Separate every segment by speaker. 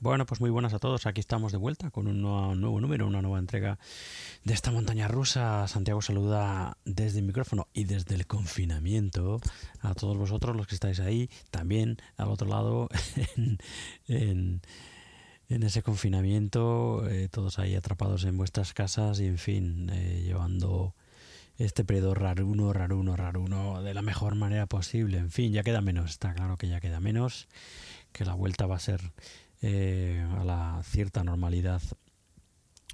Speaker 1: Bueno, pues muy buenas a todos. Aquí estamos de vuelta con un nuevo, número, una nueva entrega de esta montaña rusa. Santiago saluda desde el micrófono y desde el confinamiento a todos vosotros los que estáis ahí, también al otro lado en, ese confinamiento, eh, todos ahí atrapados en vuestras casas y en fin, eh, llevando este periodo raruno, raruno, raruno de la mejor manera posible. En fin, ya queda menos, está claro que ya queda menos, que la vuelta va a ser eh, a la cierta normalidad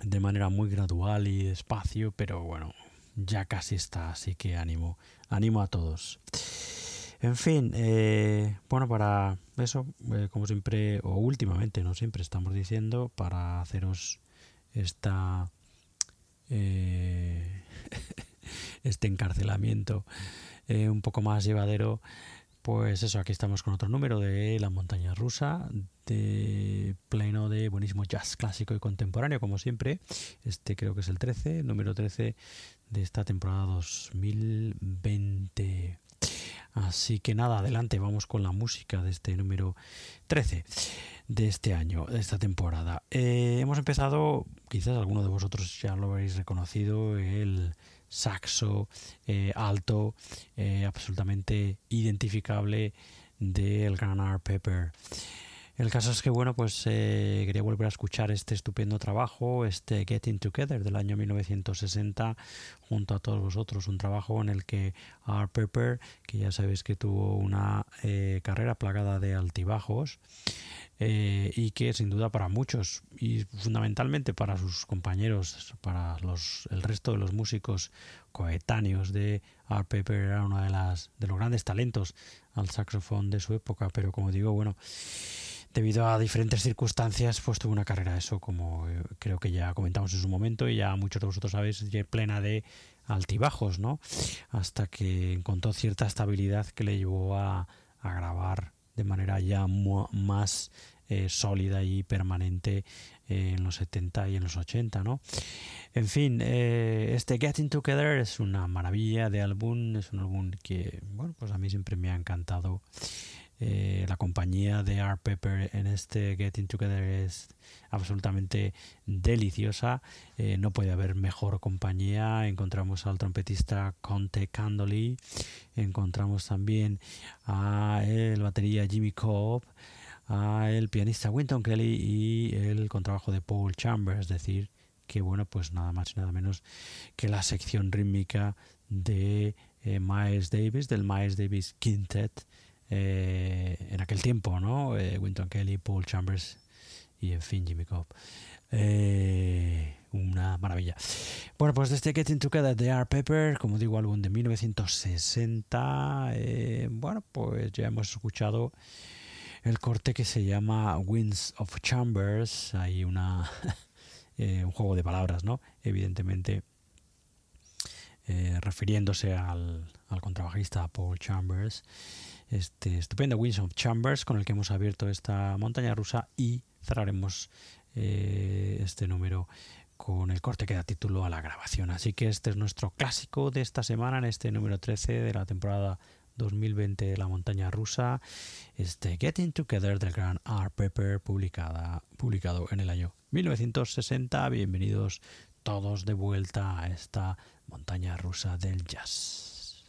Speaker 1: de manera muy gradual y despacio, pero bueno, ya casi está, así que ánimo, ánimo a todos. En fin, eh, bueno, para eso, eh, como siempre, o últimamente, no siempre estamos diciendo, para haceros esta este encarcelamiento un poco más llevadero, pues eso, aquí estamos con otro número de La montaña rusa, de pleno de buenísimo jazz clásico y contemporáneo, como siempre. Este creo que es el 13, número 13 de esta temporada 2020. Así que nada, adelante, vamos con la música de este número 13 de este año, de esta temporada. Eh, hemos empezado, quizás alguno de vosotros ya lo habéis reconocido, el saxo eh, alto, eh, absolutamente identificable del gran Art Pepper. El caso es que, bueno, pues eh, quería volver a escuchar este estupendo trabajo, este Getting Together del año 1960, junto a todos vosotros. Un trabajo en el que Art Pepper, que ya sabéis que tuvo una carrera plagada de altibajos, eh, y que sin duda para muchos y fundamentalmente para sus compañeros, para los, el resto de los músicos coetáneos de Art Pepper era uno de, las, de los grandes talentos al saxofón de su época, pero como digo, bueno, debido a diferentes circunstancias, pues tuvo una carrera eso, como eh, creo que ya comentamos en su momento y ya muchos de vosotros sabéis, plena de altibajos, ¿no? Hasta que encontró cierta estabilidad que le llevó a, grabar de manera ya más eh, sólida y permanente eh, en los 70 y en los 80, ¿no? En fin, este Getting Together es una maravilla de álbum, es un álbum que, bueno, pues a mí siempre me ha encantado. La compañía de Art Pepper en este Getting Together es absolutamente deliciosa. no puede haber mejor compañía. Encontramos al trompetista Conte Candoli, encontramos también a el batería Jimmy Cobb, a el pianista Winton Kelly y el contrabajo de Paul Chambers, es decir, que bueno, pues nada más y nada menos que la sección rítmica de eh, Miles Davis, del Miles Davis Quintet, eh, en aquel tiempo, ¿no? Eh, Winton Kelly, Paul Chambers y en fin Jimmy Cobb. una maravilla. Bueno, pues desde Getting Together de Art Pepper, como digo, álbum de 1960. bueno, pues ya hemos escuchado el corte que se llama Winds of Chambers. Hay una eh, un juego de palabras, ¿no? Evidentemente eh, refiriéndose al, al contrabajista Paul Chambers. Este estupendo Winds of Chambers con el que hemos abierto esta montaña rusa y cerraremos eh, este número con el corte que da título a la grabación. Así que este es nuestro clásico de esta semana en este número 13 de la temporada 2020 La montaña rusa, este Getting Together del gran Art Pepper publicada, publicado en el año 1960. Bienvenidos todos de vuelta a esta montaña rusa del jazz.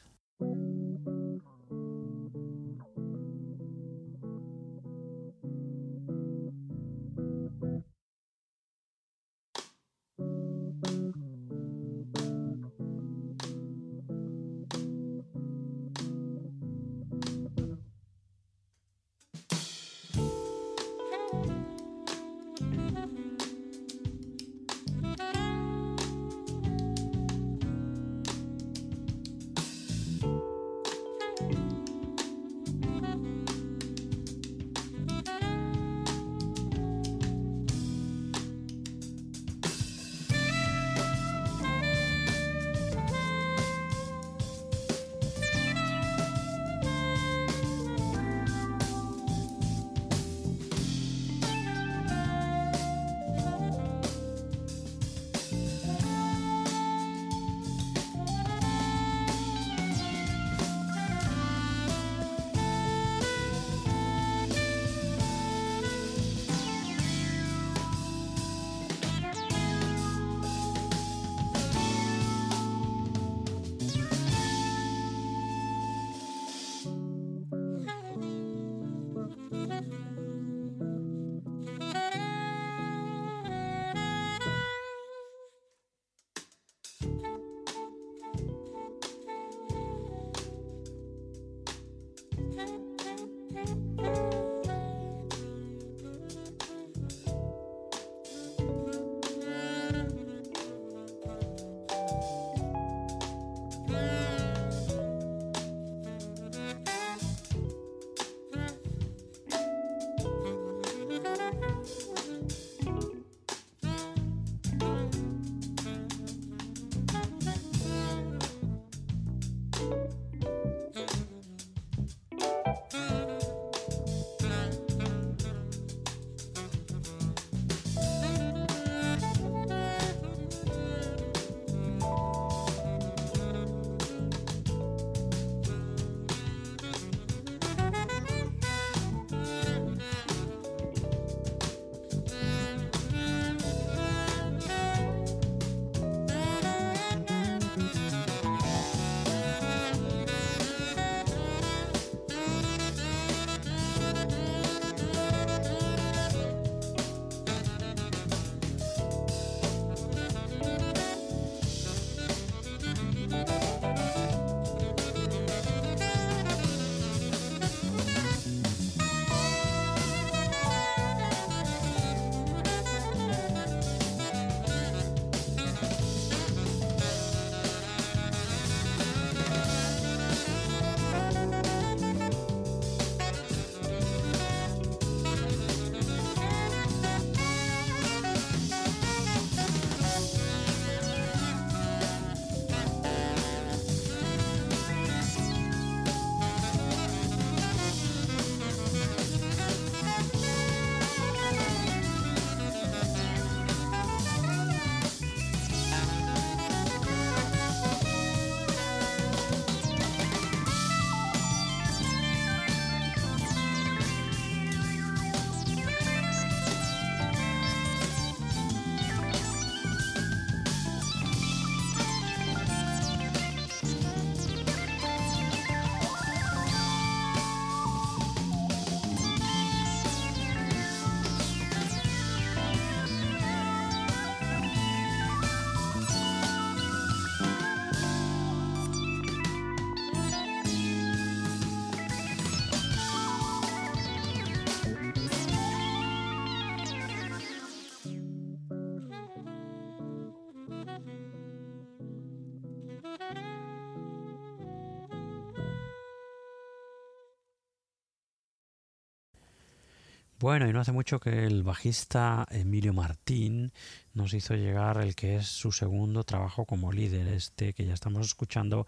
Speaker 1: Bueno, y no hace mucho que el bajista Emilio Martín nos hizo llegar el que es su segundo trabajo como líder, este que ya estamos escuchando,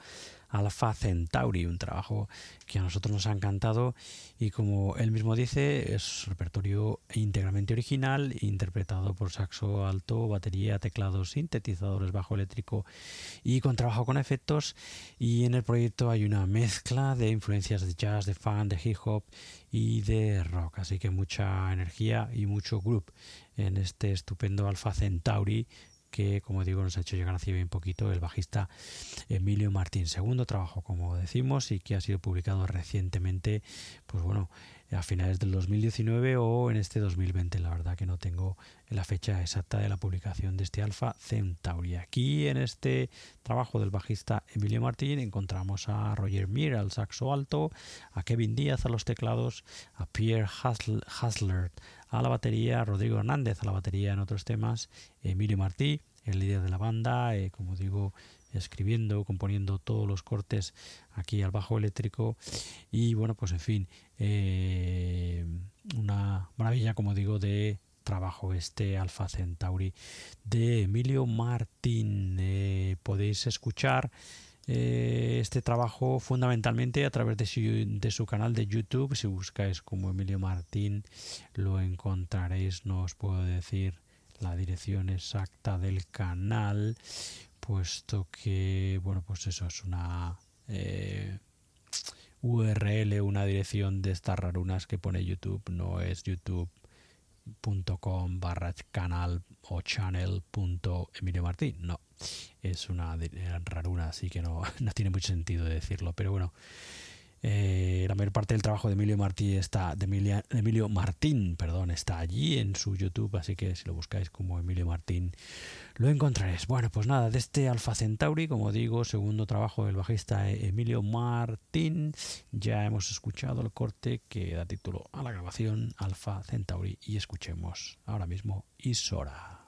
Speaker 1: Alpha Centauri, un trabajo que a nosotros nos ha encantado y como él mismo dice, es repertorio íntegramente original, interpretado por saxo alto, batería, teclados, sintetizadores, bajo eléctrico y con trabajo con efectos. Y en el proyecto hay una mezcla de influencias de jazz, de funk, de hip hop y de rock, así que mucha energía y mucho group en este estupendo Alpha Centauri que, como digo, nos ha hecho llegar hace bien poquito el bajista Emilio Martín. Segundo trabajo, como decimos, y que ha sido publicado recientemente, pues bueno, a finales del 2019 o en este 2020. La verdad que no tengo la fecha exacta de la publicación de este Alfa Centauri. Aquí en este trabajo del bajista Emilio Martín encontramos a Roger Mir al saxo alto, a Kevin Díaz a los teclados, a Pierre Hasler a la batería, Rodrigo Hernández a la batería en otros temas, Emilio Martí, el líder de la banda, eh, como digo, escribiendo, componiendo todos los cortes aquí al bajo eléctrico y bueno, pues en fin, eh, una maravilla, como digo, de trabajo este Alfa Centauri de Emilio Martín. Eh, podéis escuchar eh, este trabajo fundamentalmente a través de su, canal de YouTube. Si buscáis como Emilio Martín lo encontraréis, no os puedo decir la dirección exacta del canal, puesto que, bueno, pues eso es una eh, URL, una dirección de estas rarunas que pone YouTube, no es youtube.com barra canal o channel Emilio Martín, no es una raruna, así que no, no tiene mucho sentido decirlo. Pero bueno, eh, la mayor parte del trabajo de Emilio Martín está de, Emilio Martín, perdón, está allí en su YouTube, así que si lo buscáis como Emilio Martín lo encontraréis. Bueno, pues nada, de este Alfa Centauri, como digo, segundo trabajo del bajista Emilio Martín, ya hemos escuchado el corte que da título a la grabación Alfa Centauri y escuchemos ahora mismo Isora.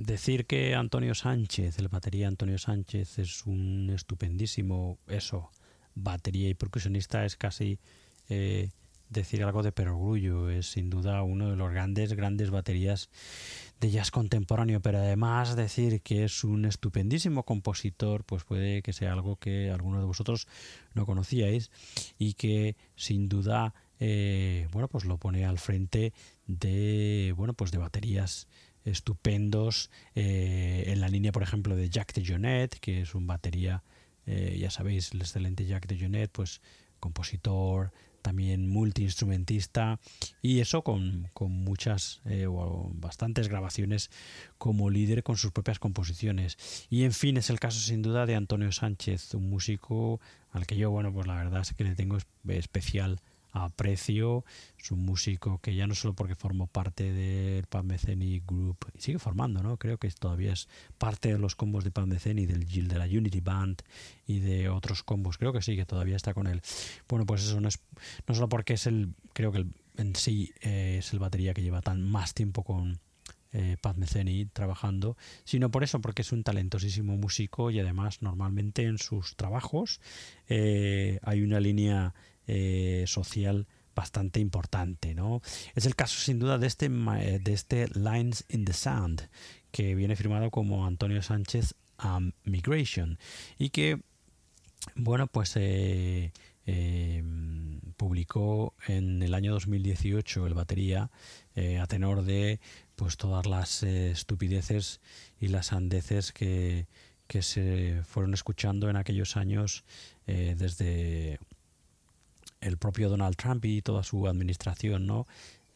Speaker 1: Decir que Antonio Sánchez, el batería Antonio Sánchez, es un estupendísimo, eso, batería y percusionista es casi eh, decir algo de perogrullo. Es sin duda uno de los grandes, grandes baterías de jazz contemporáneo, pero además decir que es un estupendísimo compositor, pues puede que sea algo que alguno de vosotros no conocíais y que sin duda, eh, bueno, pues lo pone al frente de, bueno, pues de baterías estupendos eh, en la línea, por ejemplo, de Jack de Jonet, que es un batería, eh, ya sabéis, el excelente Jack de Jonet, pues compositor, también multiinstrumentista y eso con, con muchas eh, o bastantes grabaciones como líder con sus propias composiciones. Y en fin es el caso sin duda de Antonio Sánchez un músico al que yo bueno pues la verdad es que le tengo especial aprecio. Es un músico que ya no solo porque formó parte del Pan Meceni Group, sigue formando, ¿no? Creo que todavía es parte de los combos de Pan Meceni, del de la Unity Band y de otros combos. Creo que sí, que todavía está con él. Bueno, pues eso no es no solo porque es el, creo que en sí eh, es el batería que lleva tan más tiempo con eh, trabajando, sino por eso, porque es un talentosísimo músico y además normalmente en sus trabajos eh, hay una línea eh, social bastante importante. ¿no? Es el caso sin duda de este, de este Lines in the Sand, que viene firmado como Antonio Sánchez Migration y que, bueno, pues eh, eh, publicó en el año 2018 el batería a tenor de pues todas las estupideces y las andeces que, que se fueron escuchando en aquellos años desde el propio Donald Trump y toda su administración, ¿no?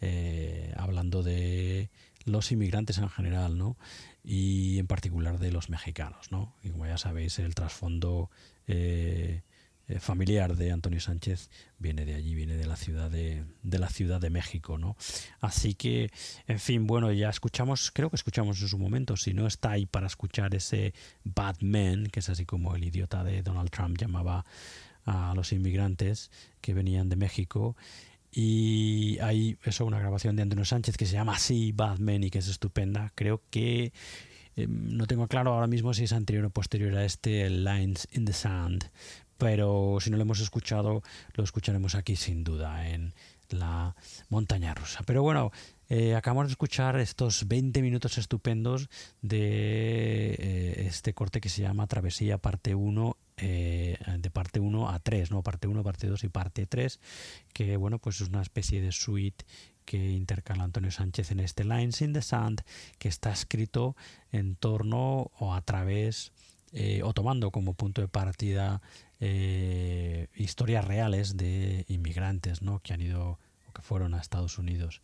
Speaker 1: Eh, hablando de los inmigrantes en general, ¿no? Y en particular de los mexicanos, ¿no? Y como ya sabéis, el trasfondo eh, eh, familiar de Antonio Sánchez viene de allí, viene de la ciudad de, de, la ciudad de México, ¿no? Así que, en fin, bueno, ya escuchamos, creo que escuchamos en su momento, si no está ahí para escuchar ese Batman, que es así como el idiota de Donald Trump llamaba a los inmigrantes que venían de México. Y hay eso, una grabación de Antonio Sánchez que se llama así, Bad Men, y que es estupenda. Creo que em, no tengo claro ahora mismo si es anterior o posterior a este Lines in the Sand, pero si no lo hemos escuchado, lo escucharemos aquí sin duda en la montaña rusa. Pero bueno, eh, acabamos de escuchar estos 20 minutos estupendos de eh, este corte que se llama Travesía parte 1 eh, de parte 1 a 3, ¿no? Parte 1, parte 2 y parte 3, que bueno, pues es una especie de suite que intercala Antonio Sánchez en este Lines in the Sand, que está escrito en torno o a través o tomando como punto de partida historias reales de inmigrantes, ¿no? Que han ido que fueron a Estados Unidos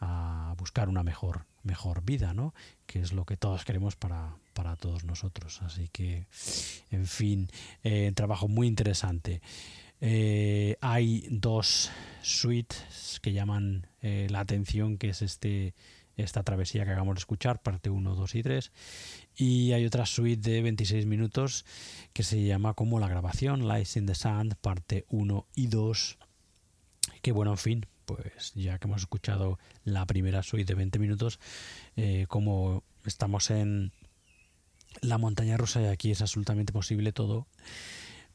Speaker 1: a buscar una mejor, mejor vida, ¿no? Que es lo que todos queremos para, para todos nosotros. Así que, en fin, eh, trabajo muy interesante. Eh, hay dos suites que llaman eh, la atención, que es este esta travesía que acabamos de escuchar, parte 1, 2 y 3. Y hay otra suite de 26 minutos que se llama como la grabación, Lies in the Sand, parte 1 y 2. Que bueno, en fin, pues ya que hemos escuchado la primera suite de 20 minutos, como estamos en la montaña rusa y aquí es absolutamente posible todo,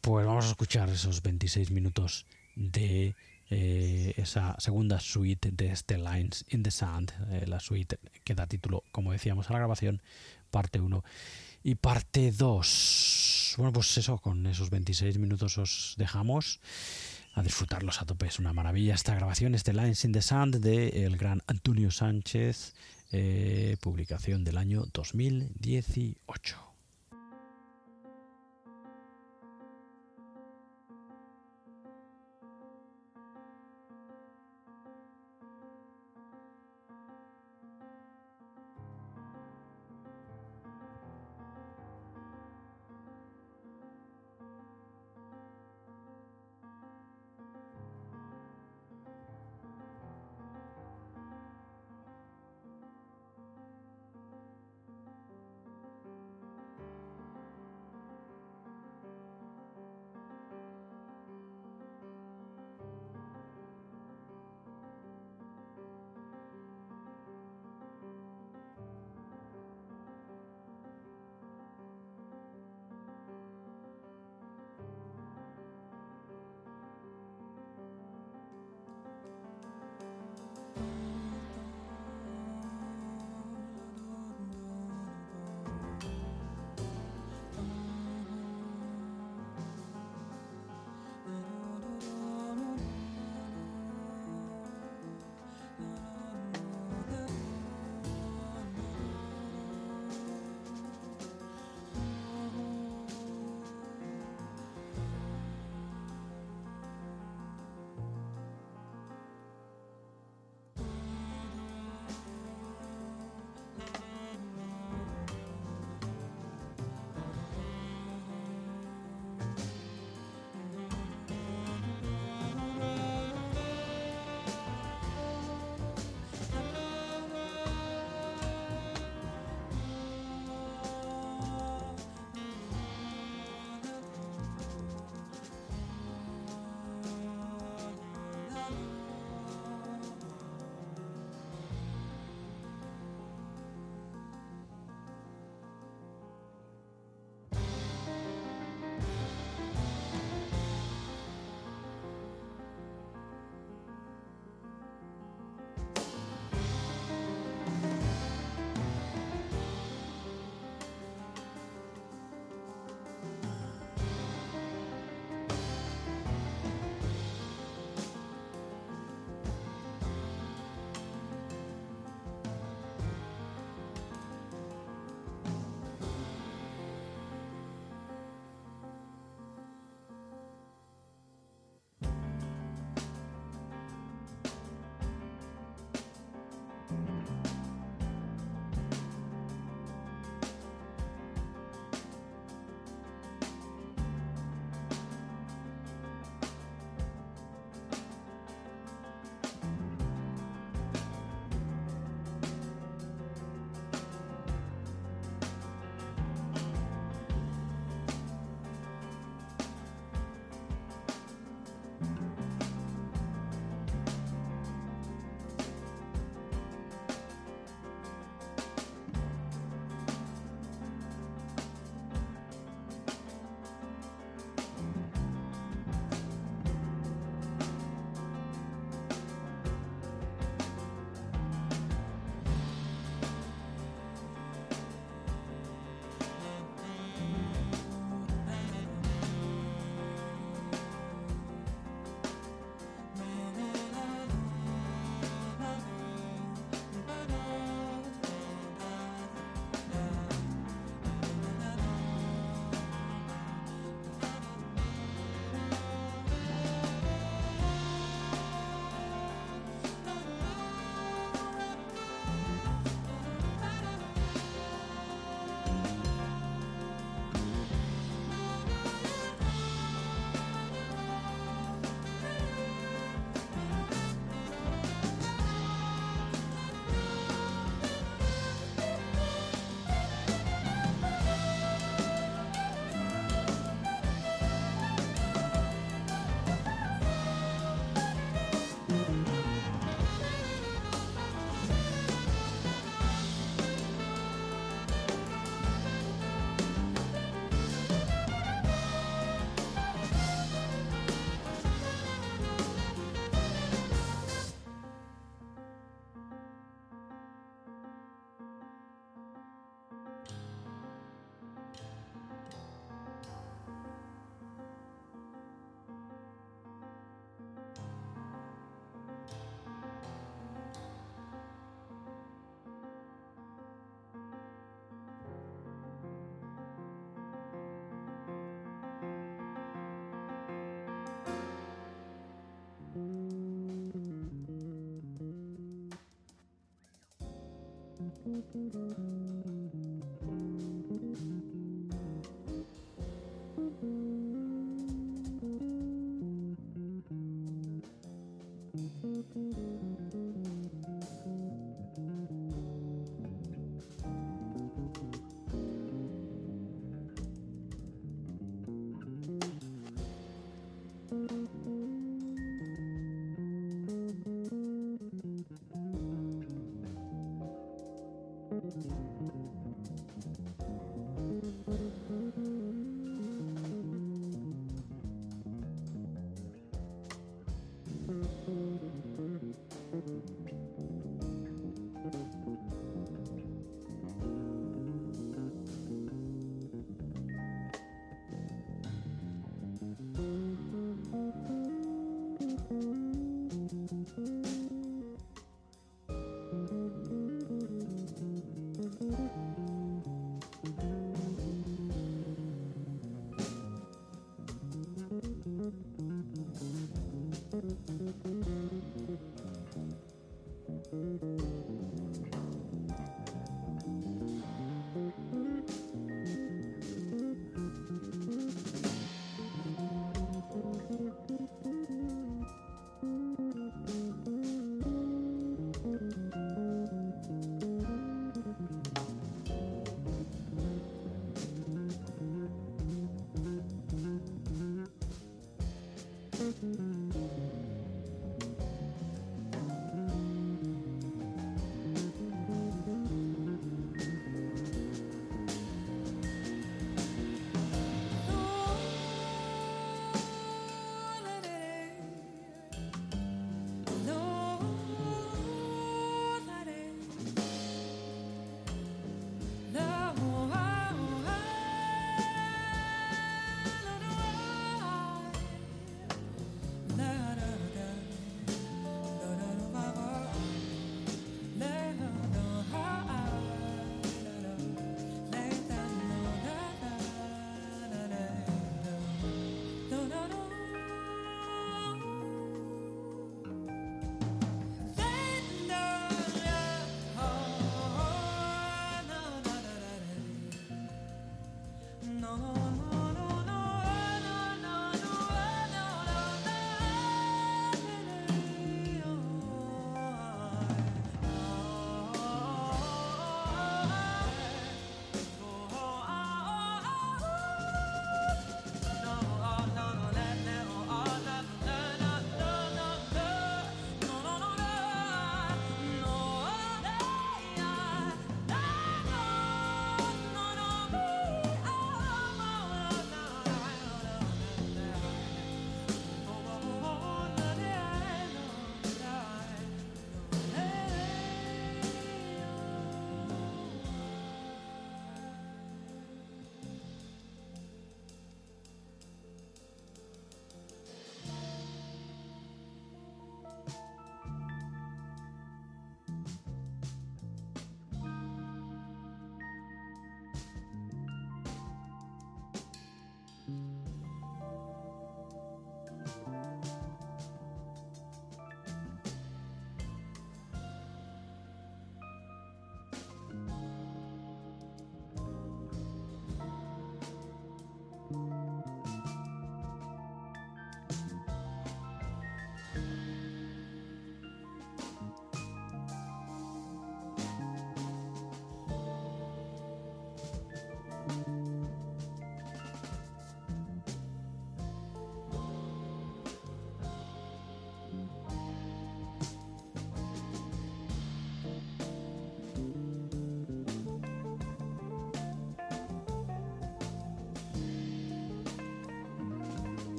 Speaker 1: pues vamos a escuchar esos 26 minutos de eh, esa segunda suite de este Lines in the Sand, eh, la suite que da título, como decíamos, a la grabación, parte 1 y parte 2. Bueno, pues eso, con esos 26 minutos os dejamos a disfrutarlos a tope. Es una maravilla esta grabación, este Lines in the Sand de el gran Antonio Sánchez, eh, publicación del año 2018.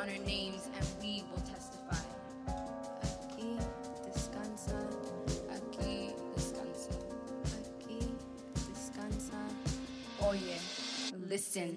Speaker 2: on our names and we will testify. Aquí descansa, aquí descansa, aquí descansa. Oye, listen.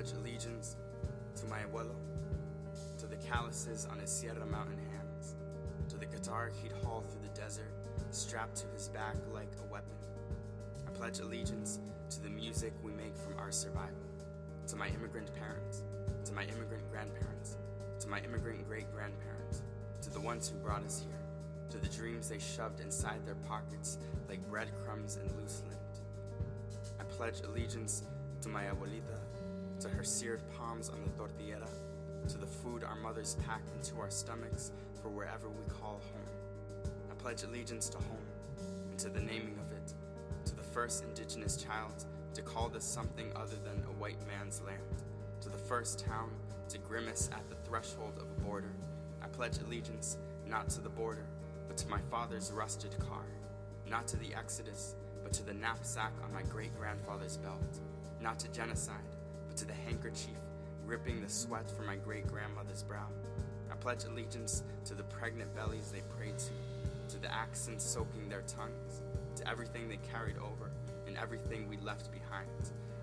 Speaker 3: Pledge allegiance to my abuelo, to the calluses on his Sierra Mountain hands, to the guitar he'd haul through the desert, strapped to his back like a weapon. I pledge allegiance to the music we make from our survival, to my immigrant parents, to my immigrant grandparents, to my immigrant great grandparents, to the ones who brought us here, to the dreams they shoved inside their pockets like breadcrumbs and loose lint. I pledge allegiance to my abuelita, to her seared palms on the tortillera, to the food our mothers packed into our stomachs for wherever we call home. I pledge allegiance to home and to the naming of it, to the first indigenous child to call this something other than a white man's land, to the first town to grimace at the threshold of a border. I pledge allegiance not to the border, but to my father's rusted car, not to the Exodus, but to the knapsack on my great grandfather's belt, not to genocide, to the handkerchief ripping the sweat from my great grandmother's brow. I pledge allegiance to the pregnant bellies they prayed to, to the accents soaking their tongues, to everything they carried over and everything we left behind.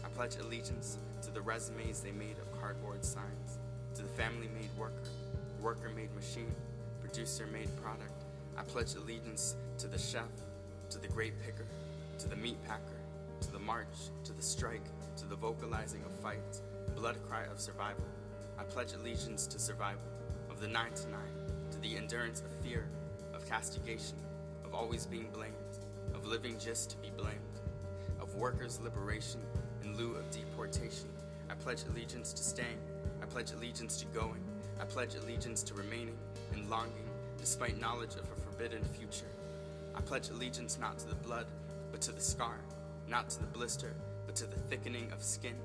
Speaker 3: I pledge allegiance to the resumes they made of cardboard signs, to the family made worker, worker made machine, producer made product. I pledge allegiance to the chef, to the grape picker, to the meat packer, to the march, to the strike, to the vocalizing of fights, blood cry of survival. I pledge allegiance to survival, of the nine to nine, to the endurance of fear, of castigation, of always being blamed, of living just to be blamed, of workers' liberation in lieu of deportation. I pledge allegiance to staying. I pledge allegiance to going. I pledge allegiance to remaining and longing despite knowledge of a forbidden future. I pledge allegiance not to the blood, but to the scar, not to the blister, to the thickening of skin,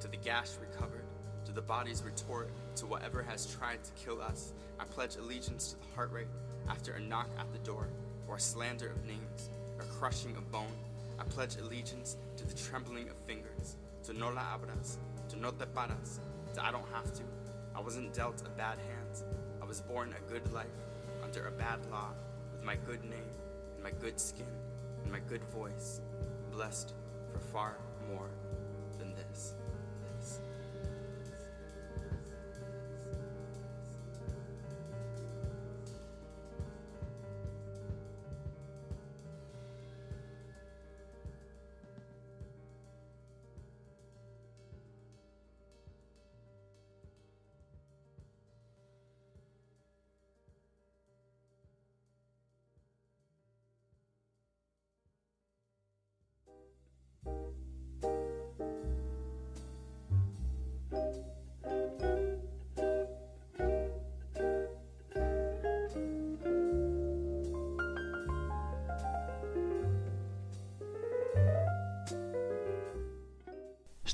Speaker 3: to the gash recovered, to the body's retort, to whatever has tried to kill us. I pledge allegiance to the heart rate after a knock at the door, or a slander of names, or crushing of bone. I pledge allegiance to the trembling of fingers, to no la abras, to no te paras, to I don't have to. I wasn't dealt a bad hand. I was born a good life under a bad law, with my good name and my good skin and my good voice, blessed for far more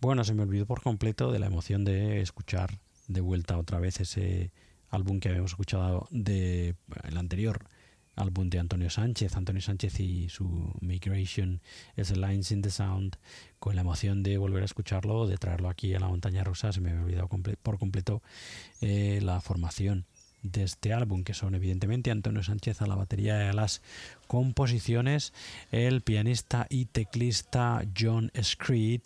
Speaker 1: Bueno, se me olvidó por completo de la emoción de escuchar de vuelta otra vez ese álbum que habíamos escuchado de el anterior álbum de Antonio Sánchez, Antonio Sánchez y su Migration es Lines in the Sound, con la emoción de volver a escucharlo, de traerlo aquí a la montaña rusa, se me había olvidado por completo eh, la formación de este álbum, que son evidentemente Antonio Sánchez a la batería y a las composiciones, el pianista y teclista John Screed,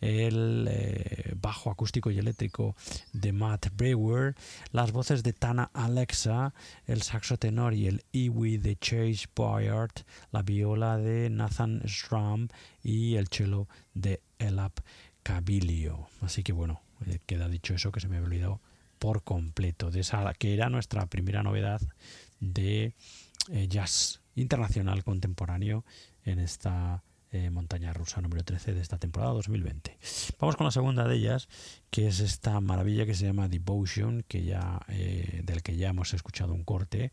Speaker 1: el eh, bajo acústico y eléctrico de Matt Brewer, las voces de Tana Alexa, el saxo tenor y el Iwi de Chase Boyard, la viola de Nathan Stram y el cello de Elap Cabilio. Así que bueno, eh, queda dicho eso que se me había olvidado por completo, de esa que era nuestra primera novedad de eh, jazz internacional contemporáneo en esta eh, montaña rusa número 13 de esta temporada 2020. Vamos con la segunda de ellas, que es esta maravilla que se llama Devotion, que ya, eh, del que ya hemos escuchado un corte,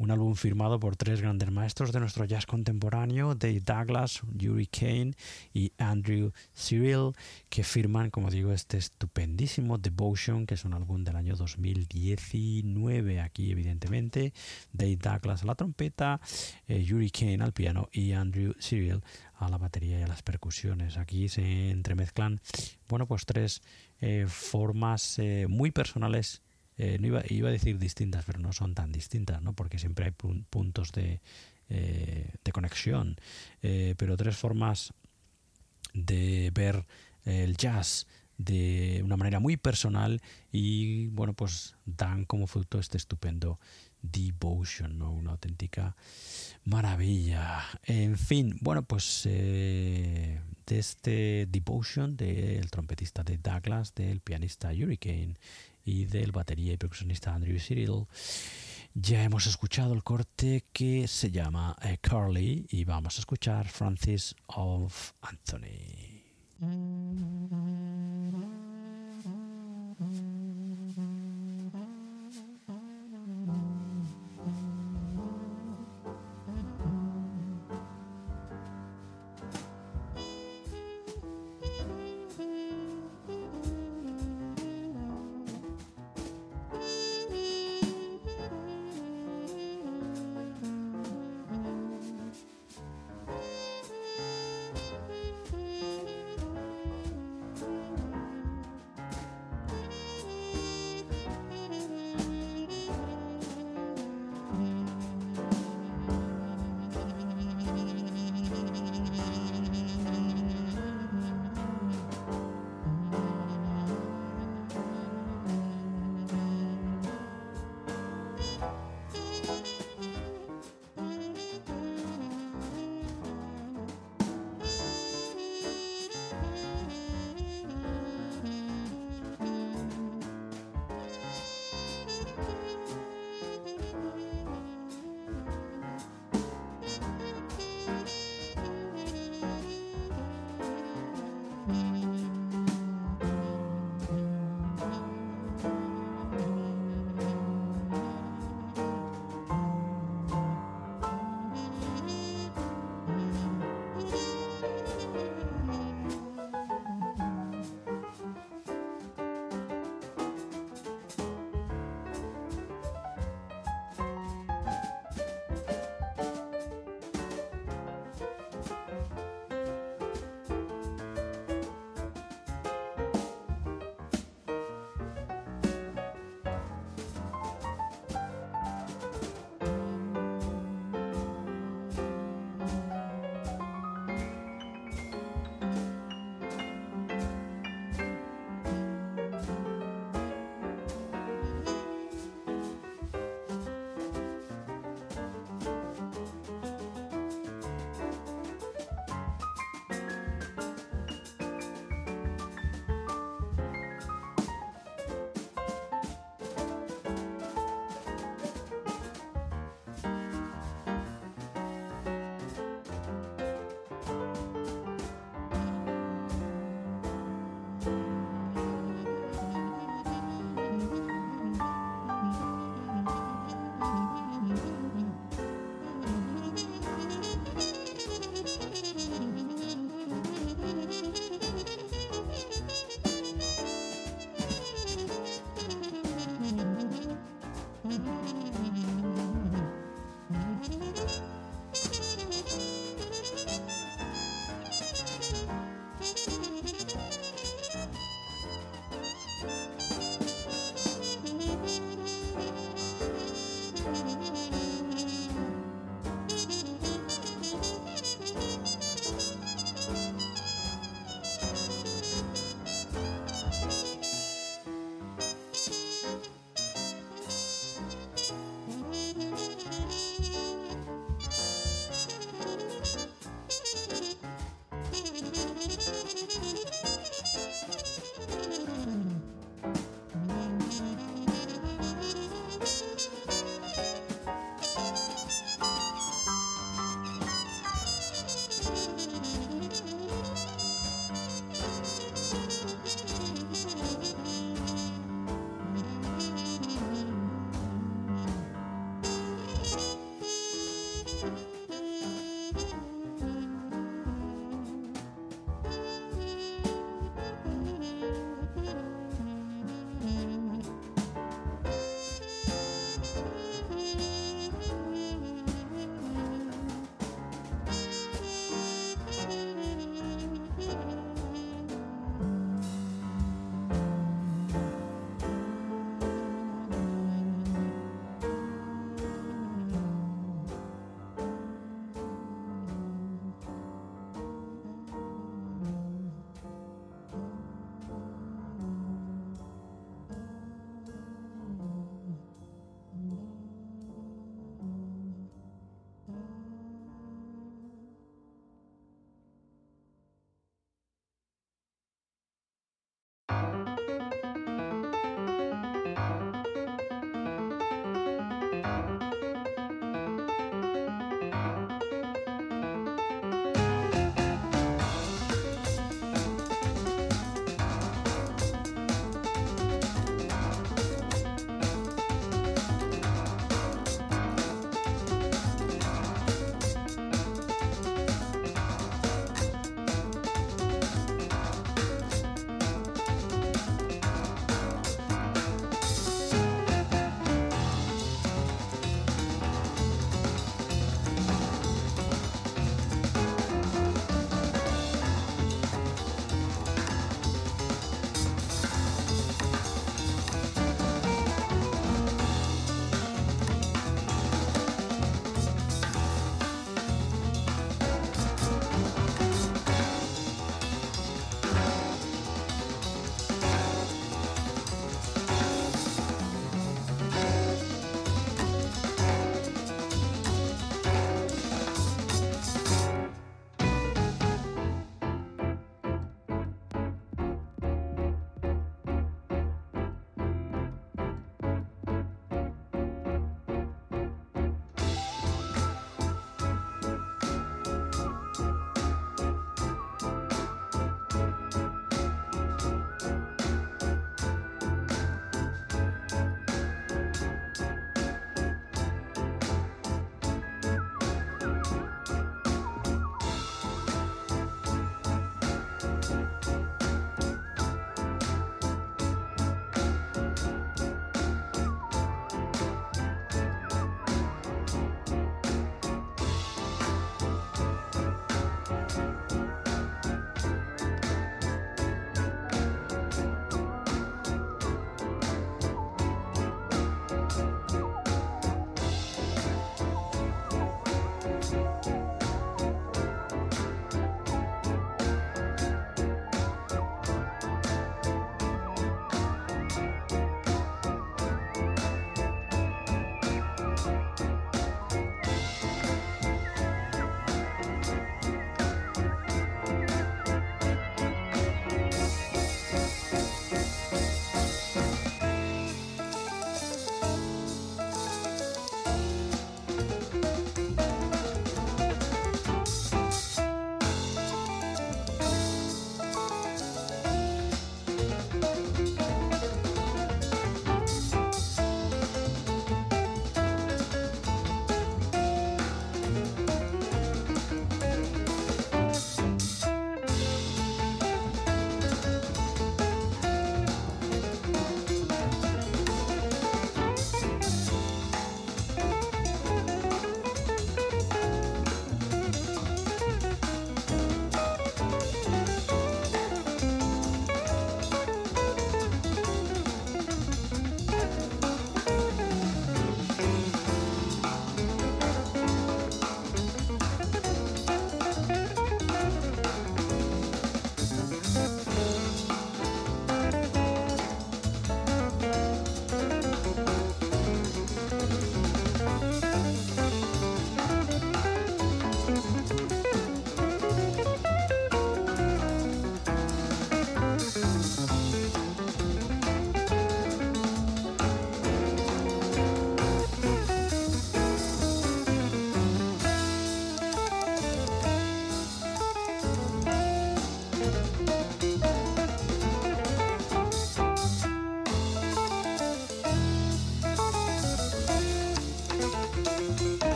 Speaker 1: un álbum firmado por tres grandes maestros de nuestro jazz contemporáneo, Dave Douglas, Yuri Kane y Andrew Cyril, que firman, como digo, este estupendísimo Devotion, que es un álbum del año 2019, aquí evidentemente, Dave Douglas a la trompeta, eh, Yuri Kane al piano y Andrew Cyril a la batería y a las percusiones. Aquí se entremezclan, bueno, pues tres eh, formas eh, muy personales. Eh, no iba, iba, a decir distintas, pero no son tan distintas, ¿no? Porque siempre hay puntos de, de conexión. pero tres formas de ver el jazz de una manera muy personal y bueno pues dan como fruto este estupendo devotion, ¿no? una auténtica maravilla. En fin, bueno, pues eh, de este devotion del trompetista de Douglas, del pianista Hurricane del batería y percusionista Andrew Cyril, ya hemos escuchado el corte que se llama eh, Carly y vamos a escuchar Francis of Anthony.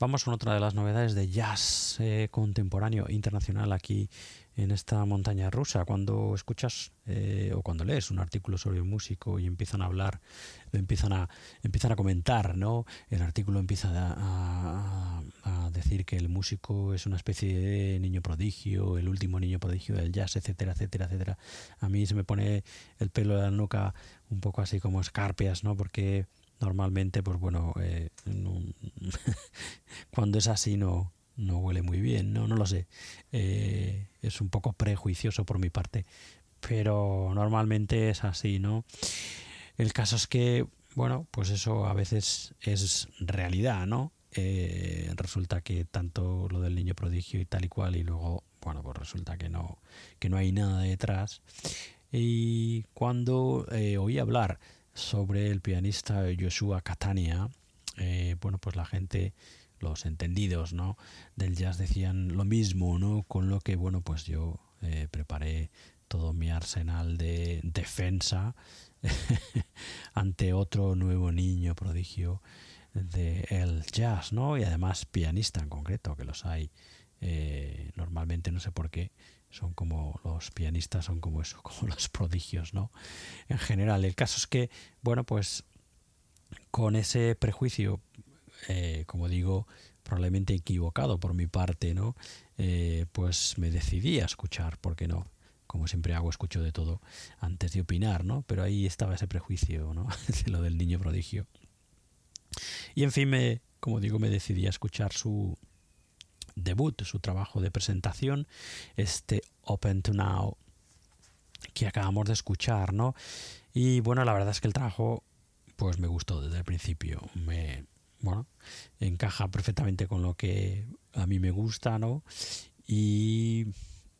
Speaker 1: Vamos con otra de las novedades de jazz eh, contemporáneo internacional aquí en esta montaña rusa. Cuando escuchas eh, o cuando lees un artículo sobre un músico y empiezan a hablar, empiezan a, empiezan a comentar, ¿no? El artículo empieza a, decir que el músico es una especie de niño prodigio, el último niño prodigio del jazz, etcétera, etcétera, etcétera. A mí se me pone el pelo de la nuca un poco así como escarpias, ¿no? Porque normalmente, pues bueno, eh, cuando es así no, no huele muy bien, no, no lo sé. Eh, es un poco prejuicioso por mi parte, pero normalmente es así, ¿no? El caso es que, bueno, pues eso a veces es realidad, ¿no? Eh, resulta que tanto lo del niño prodigio y tal y cual, y luego, bueno, pues resulta que no, que no hay nada detrás. Y cuando oí hablar sobre el pianista Joshua Catania, bueno, pues la gente los entendidos ¿no? del jazz decían lo mismo, ¿no? Con lo que, bueno, pues yo eh, preparé todo mi arsenal de defensa ante otro nuevo niño prodigio del el jazz, ¿no? Y además pianista en concreto, que los hay eh, normalmente, no sé por qué, son como los pianistas, son como eso, como los prodigios, ¿no? En general, el caso es que, bueno, pues con ese prejuicio eh, como digo, probablemente equivocado por mi parte, ¿no? Eh, pues me decidí a escuchar, porque no? Como siempre hago, escucho de todo antes de opinar, ¿no? Pero ahí estaba ese prejuicio, ¿no? de lo del niño prodigio. Y en fin, me, como digo, me decidí a escuchar su debut, su trabajo de presentación, este Open to Now que acabamos de escuchar, ¿no? Y bueno, la verdad es que el trabajo pues me gustó desde el principio. Me, bueno, encaja perfectamente con lo que a mí me gusta, ¿no? Y,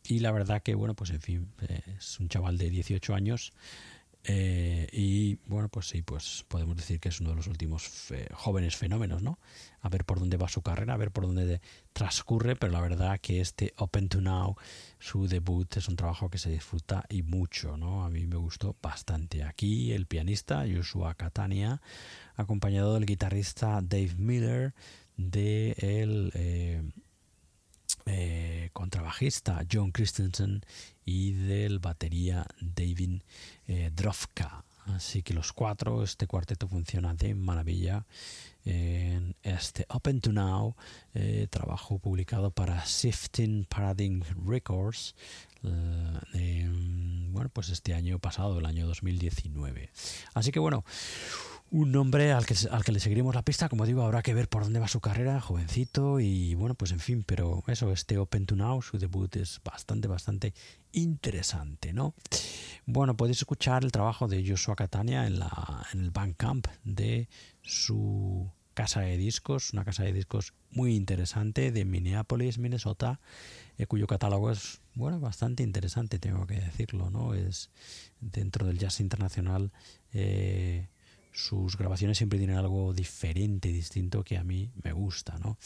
Speaker 1: y la verdad que, bueno, pues en fin, es un chaval de 18 años eh, y bueno, pues sí, pues podemos decir que es uno de los últimos jóvenes fenómenos, ¿no? A ver por dónde va su carrera, a ver por dónde transcurre, pero la verdad que este Open to Now, su debut, es un trabajo que se disfruta y mucho, ¿no? A mí me gustó bastante. Aquí el pianista Joshua Catania, acompañado del guitarrista Dave Miller, de el eh, eh, contrabajista John Christensen y del batería David eh, Drofka. Así que los cuatro, este cuarteto funciona de maravilla en este Open to Now, eh, trabajo publicado para Shifting Paradigm Records, eh, bueno, pues este año pasado, el año 2019. Así que bueno, un nombre al que, al que le seguiremos la pista, como digo, habrá que ver por dónde va su carrera, jovencito y bueno, pues en fin, pero eso, este Open to Now, su debut es bastante, bastante interesante, ¿no? Bueno, podéis escuchar el trabajo de Joshua Catania en, la, en el Bandcamp de su casa de discos, una casa de discos muy interesante de Minneapolis, Minnesota, eh, cuyo catálogo es, bueno, bastante interesante, tengo que decirlo, ¿no? Es dentro del jazz internacional. Eh, sus grabaciones siempre tienen algo diferente, distinto que a mí me gusta. ¿no?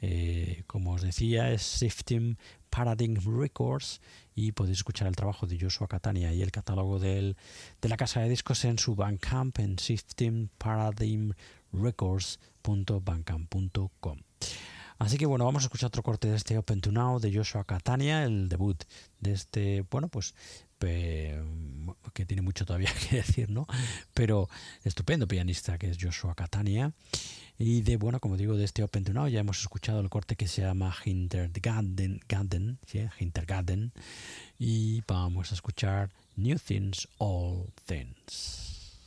Speaker 1: Eh, como os decía, es Shifting Paradigm Records y podéis escuchar el trabajo de Joshua Catania y el catálogo de la casa de discos en su Bandcamp en shiftingparadigmrecords.bandcamp.com. Así que bueno, vamos a escuchar otro corte de este Open to Now de Joshua Catania, el debut de este, bueno, pues que tiene mucho todavía que decir, ¿no? Pero estupendo pianista que es Joshua Catania. Y de, bueno, como digo, de este Open to Now ya hemos escuchado el corte que se llama Hintergarten, Garden, ¿sí? Hintergarten. Y vamos a escuchar New Things, All Things.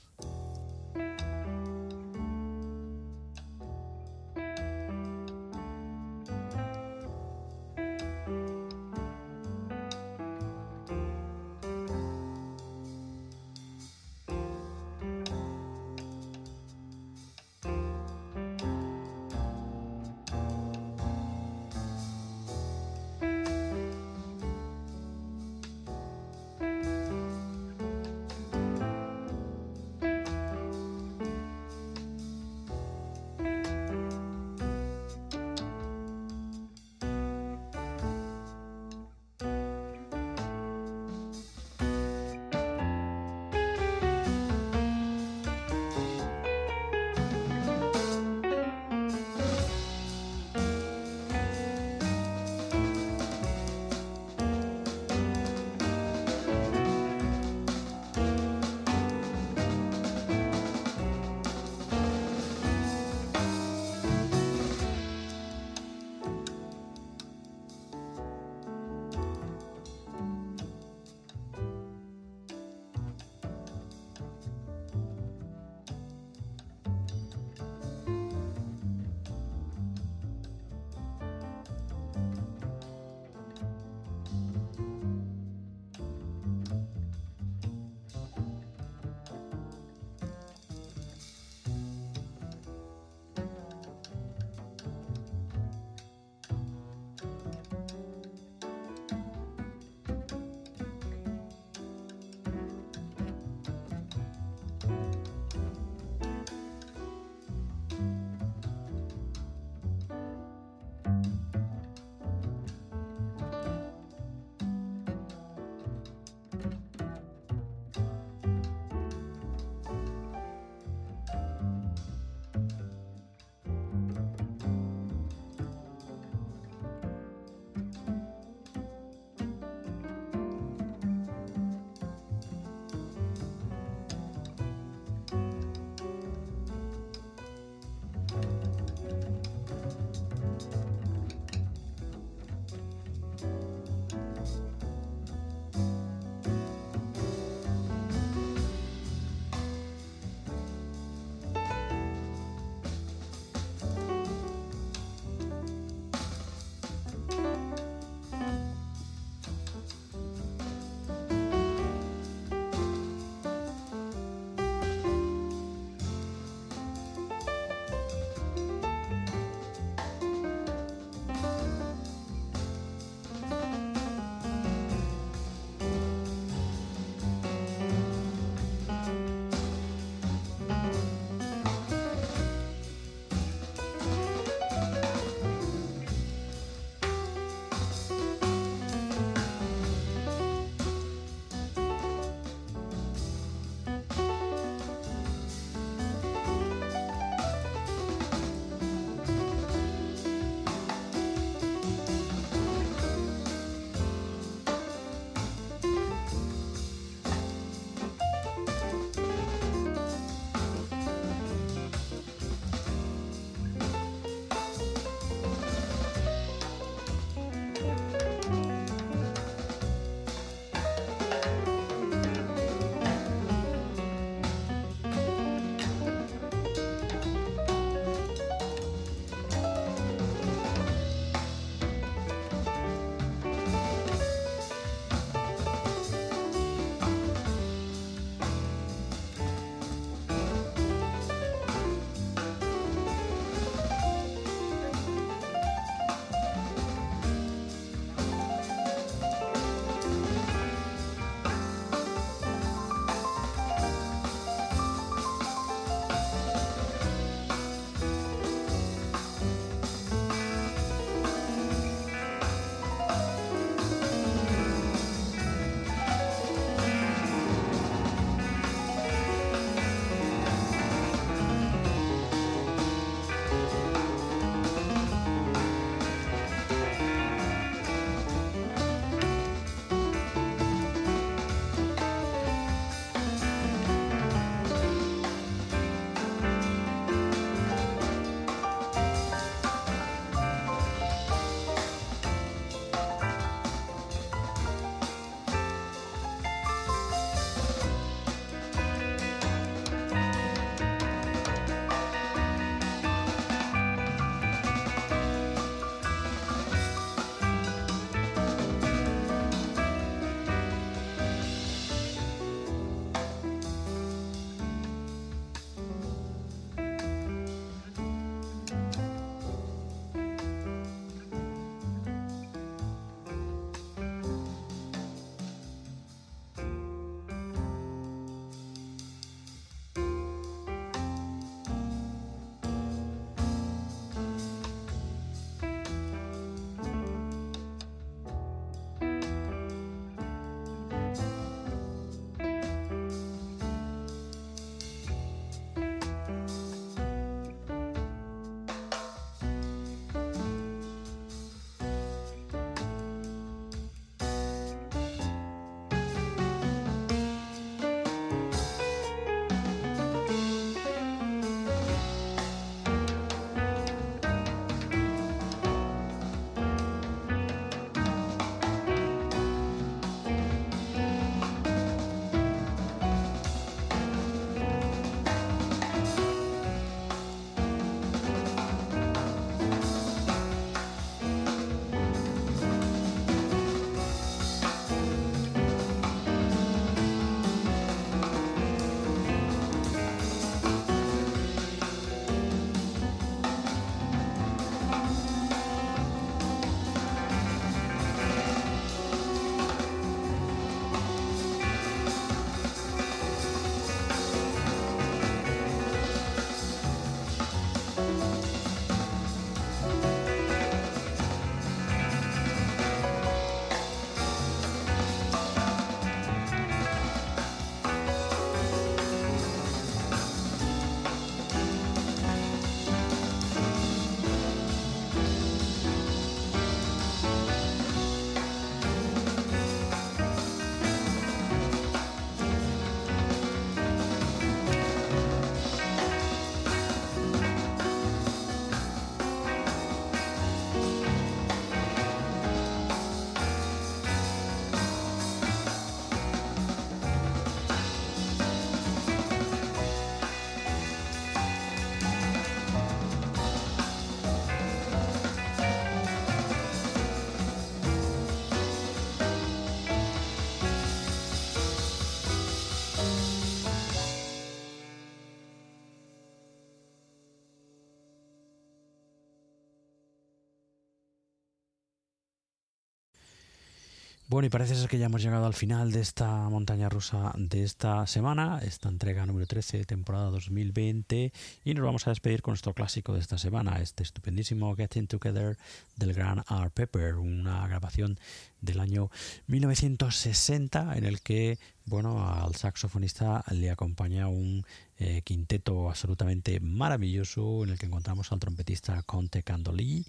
Speaker 1: Y parece ser que ya hemos llegado al final de esta montaña rusa de esta semana, esta entrega número 13, temporada 2020, y nos vamos a despedir con nuestro clásico de esta semana, este estupendísimo Getting Together del gran R. Pepper, una grabación del año 1960 en el que bueno, al saxofonista le acompaña un eh, quinteto absolutamente maravilloso en el que encontramos al trompetista Conte Candoli,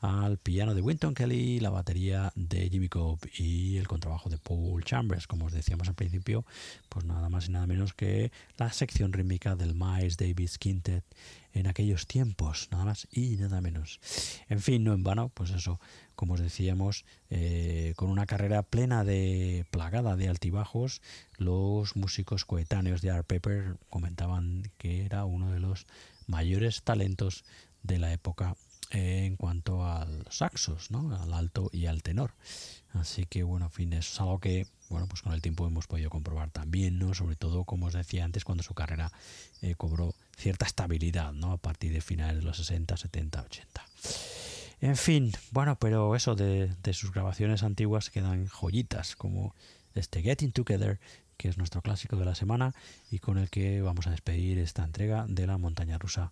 Speaker 1: al piano de Winton Kelly, la batería de Jimmy Cobb y el contrabajo de Paul Chambers, como os decíamos al principio, pues nada más y nada menos que la sección rítmica del Miles Davis Quintet en aquellos tiempos, nada más y nada menos. En fin, no en vano, pues eso, como os decíamos, eh, con una carrera plena de plagada de altibajos, los músicos coetáneos de Art Pepper comentaban que era uno de los mayores talentos de la época en cuanto al saxos, ¿no? al alto y al tenor. Así que bueno, en fin, eso es algo que bueno, pues con el tiempo hemos podido comprobar también, ¿no? Sobre todo, como os decía antes, cuando su carrera eh, cobró cierta estabilidad, ¿no? A partir de finales de los 60, 70, 80. En fin, bueno, pero eso de, sus grabaciones antiguas quedan joyitas, como este Getting Together, que es nuestro clásico de la semana y con el que vamos a despedir esta entrega de la montaña rusa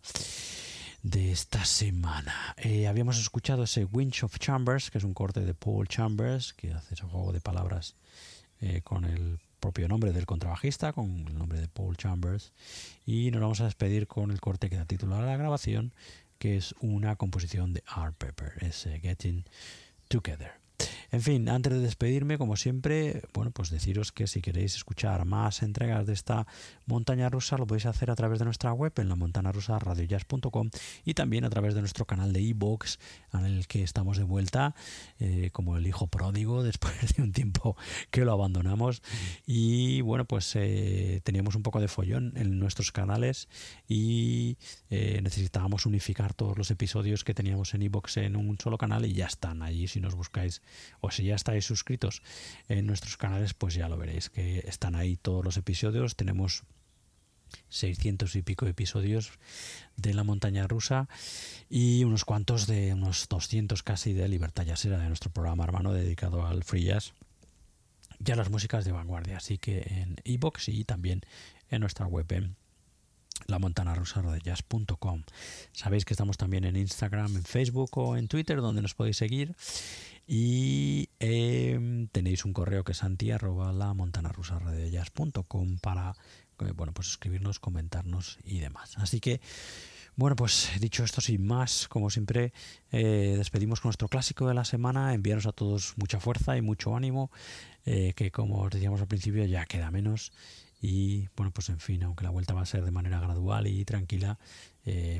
Speaker 1: de esta semana. Eh, habíamos escuchado ese Winch of Chambers, que es un corte de Paul Chambers, que hace ese juego de palabras eh, con el propio nombre del contrabajista, con el nombre de Paul Chambers, y nos vamos a despedir con el corte que da título a la grabación, que es una composición de Art Pepper, es Getting Together. En fin, antes de despedirme, como siempre, bueno, pues deciros que si queréis escuchar más entregas de esta montaña rusa, lo podéis hacer a través de nuestra web en la montana rusa y también a través de nuestro canal de iBox en el que estamos de vuelta eh, como el hijo pródigo después de un tiempo que lo abandonamos. Y bueno, pues eh, teníamos un poco de follón en nuestros canales y eh, necesitábamos unificar todos los episodios que teníamos en iBox en un solo canal y ya están allí si nos buscáis o si ya estáis suscritos en nuestros canales, pues ya lo veréis, que están ahí todos los episodios. Tenemos 600 y pico episodios de la montaña rusa y unos cuantos de unos 200 casi de Libertad Jazzera de nuestro programa hermano dedicado al free jazz y a las músicas de vanguardia así que en iBox y también en nuestra web en la sabéis que estamos también en Instagram en Facebook o en Twitter donde nos podéis seguir y em, tenéis un correo que es santi arroba la para eh, bueno, pues escribirnos, comentarnos y demás. Así que, bueno, pues dicho esto sin más, como siempre, eh, despedimos con nuestro clásico de la semana. Enviaros a todos mucha fuerza y mucho ánimo, eh, que como os decíamos al principio ya queda menos. Y bueno, pues en fin, aunque la vuelta va a ser de manera gradual y tranquila,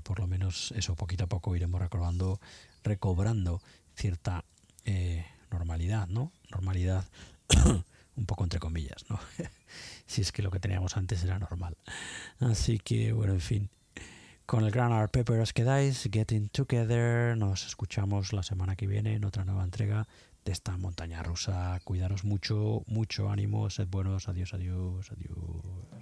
Speaker 1: por lo menos eso, poquito a poco iremos recordando, recobrando cierta eh, normalidad, ¿no? Normalidad un poco entre comillas, ¿no? si es que lo que teníamos antes era normal. Así que, bueno, en fin. Con el gran Art Pepper os quedáis, Getting Together. Nos escuchamos la semana que viene en otra nueva entrega de esta montaña rusa. Cuidaros mucho, mucho ánimo, sed buenos. Adiós, adiós, adiós.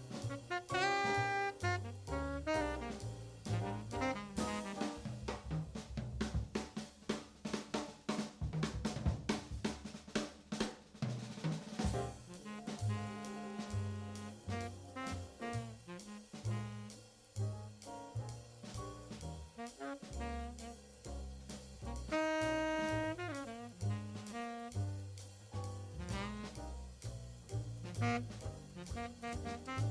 Speaker 1: Thank you.